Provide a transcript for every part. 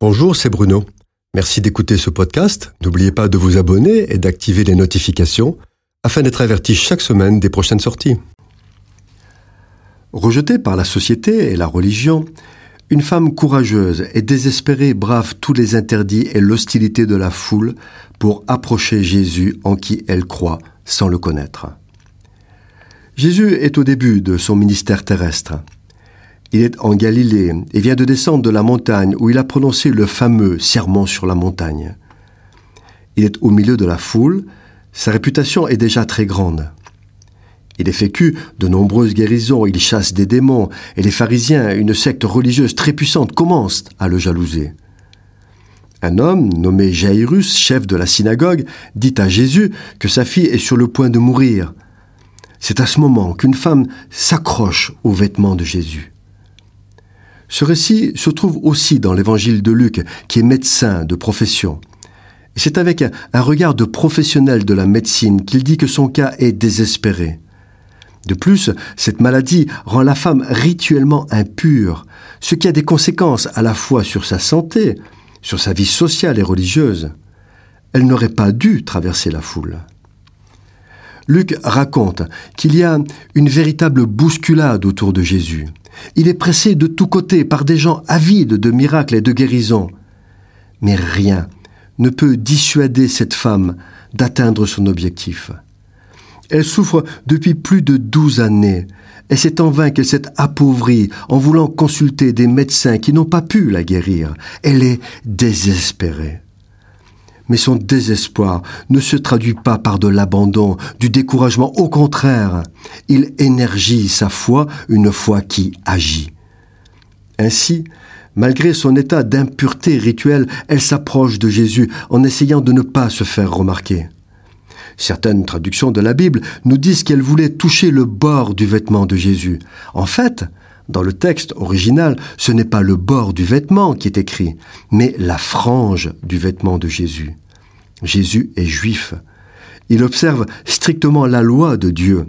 Bonjour, c'est Bruno. Merci d'écouter ce podcast. N'oubliez pas de vous abonner et d'activer les notifications afin d'être averti chaque semaine des prochaines sorties. Rejetée par la société et la religion, une femme courageuse et désespérée brave tous les interdits et l'hostilité de la foule pour approcher Jésus en qui elle croit sans le connaître. Jésus est au début de son ministère terrestre. Il est en Galilée et vient de descendre de la montagne où il a prononcé le fameux serment sur la montagne. Il est au milieu de la foule, sa réputation est déjà très grande. Il effectue de nombreuses guérisons, il chasse des démons, et les pharisiens, une secte religieuse très puissante, commencent à le jalouser. Un homme nommé Jairus, chef de la synagogue, dit à Jésus que sa fille est sur le point de mourir. C'est à ce moment qu'une femme s'accroche aux vêtements de Jésus. Ce récit se trouve aussi dans l'évangile de Luc, qui est médecin de profession. C'est avec un regard de professionnel de la médecine qu'il dit que son cas est désespéré. De plus, cette maladie rend la femme rituellement impure, ce qui a des conséquences à la fois sur sa santé, sur sa vie sociale et religieuse. Elle n'aurait pas dû traverser la foule. Luc raconte qu'il y a une véritable bousculade autour de Jésus. Il est pressé de tous côtés par des gens avides de miracles et de guérisons. Mais rien ne peut dissuader cette femme d'atteindre son objectif. Elle souffre depuis plus de douze années, et c'est en vain qu'elle s'est appauvrie en voulant consulter des médecins qui n'ont pas pu la guérir. Elle est désespérée. Mais son désespoir ne se traduit pas par de l'abandon, du découragement. Au contraire, il énergie sa foi, une foi qui agit. Ainsi, malgré son état d'impureté rituelle, elle s'approche de Jésus en essayant de ne pas se faire remarquer. Certaines traductions de la Bible nous disent qu'elle voulait toucher le bord du vêtement de Jésus. En fait, dans le texte original, ce n'est pas le bord du vêtement qui est écrit, mais la frange du vêtement de Jésus. Jésus est juif. Il observe strictement la loi de Dieu.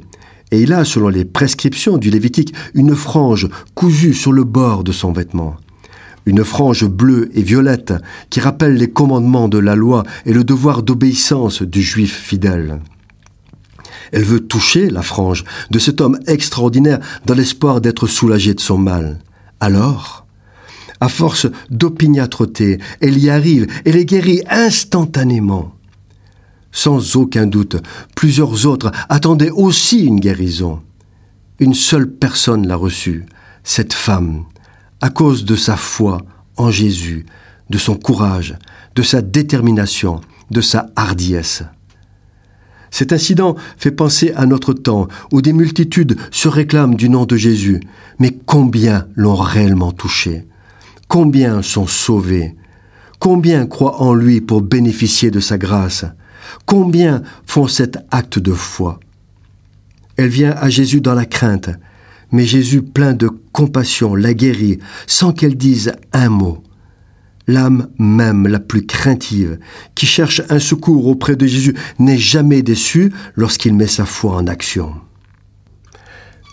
Et il a, selon les prescriptions du Lévitique, une frange cousue sur le bord de son vêtement. Une frange bleue et violette qui rappelle les commandements de la loi et le devoir d'obéissance du juif fidèle. Elle veut toucher la frange de cet homme extraordinaire dans l'espoir d'être soulagée de son mal. Alors, à force d'opiniâtreté, elle y arrive et les guérit instantanément. Sans aucun doute, plusieurs autres attendaient aussi une guérison. Une seule personne l'a reçue, cette femme, à cause de sa foi en Jésus, de son courage, de sa détermination, de sa hardiesse. Cet incident fait penser à notre temps où des multitudes se réclament du nom de Jésus, mais combien l'ont réellement touché Combien sont sauvés? Combien croient en lui pour bénéficier de sa grâce? Combien font cet acte de foi? Elle vient à Jésus dans la crainte, mais Jésus, plein de compassion, la guérit sans qu'elle dise un mot. L'âme même la plus craintive, qui cherche un secours auprès de Jésus, n'est jamais déçue lorsqu'il met sa foi en action.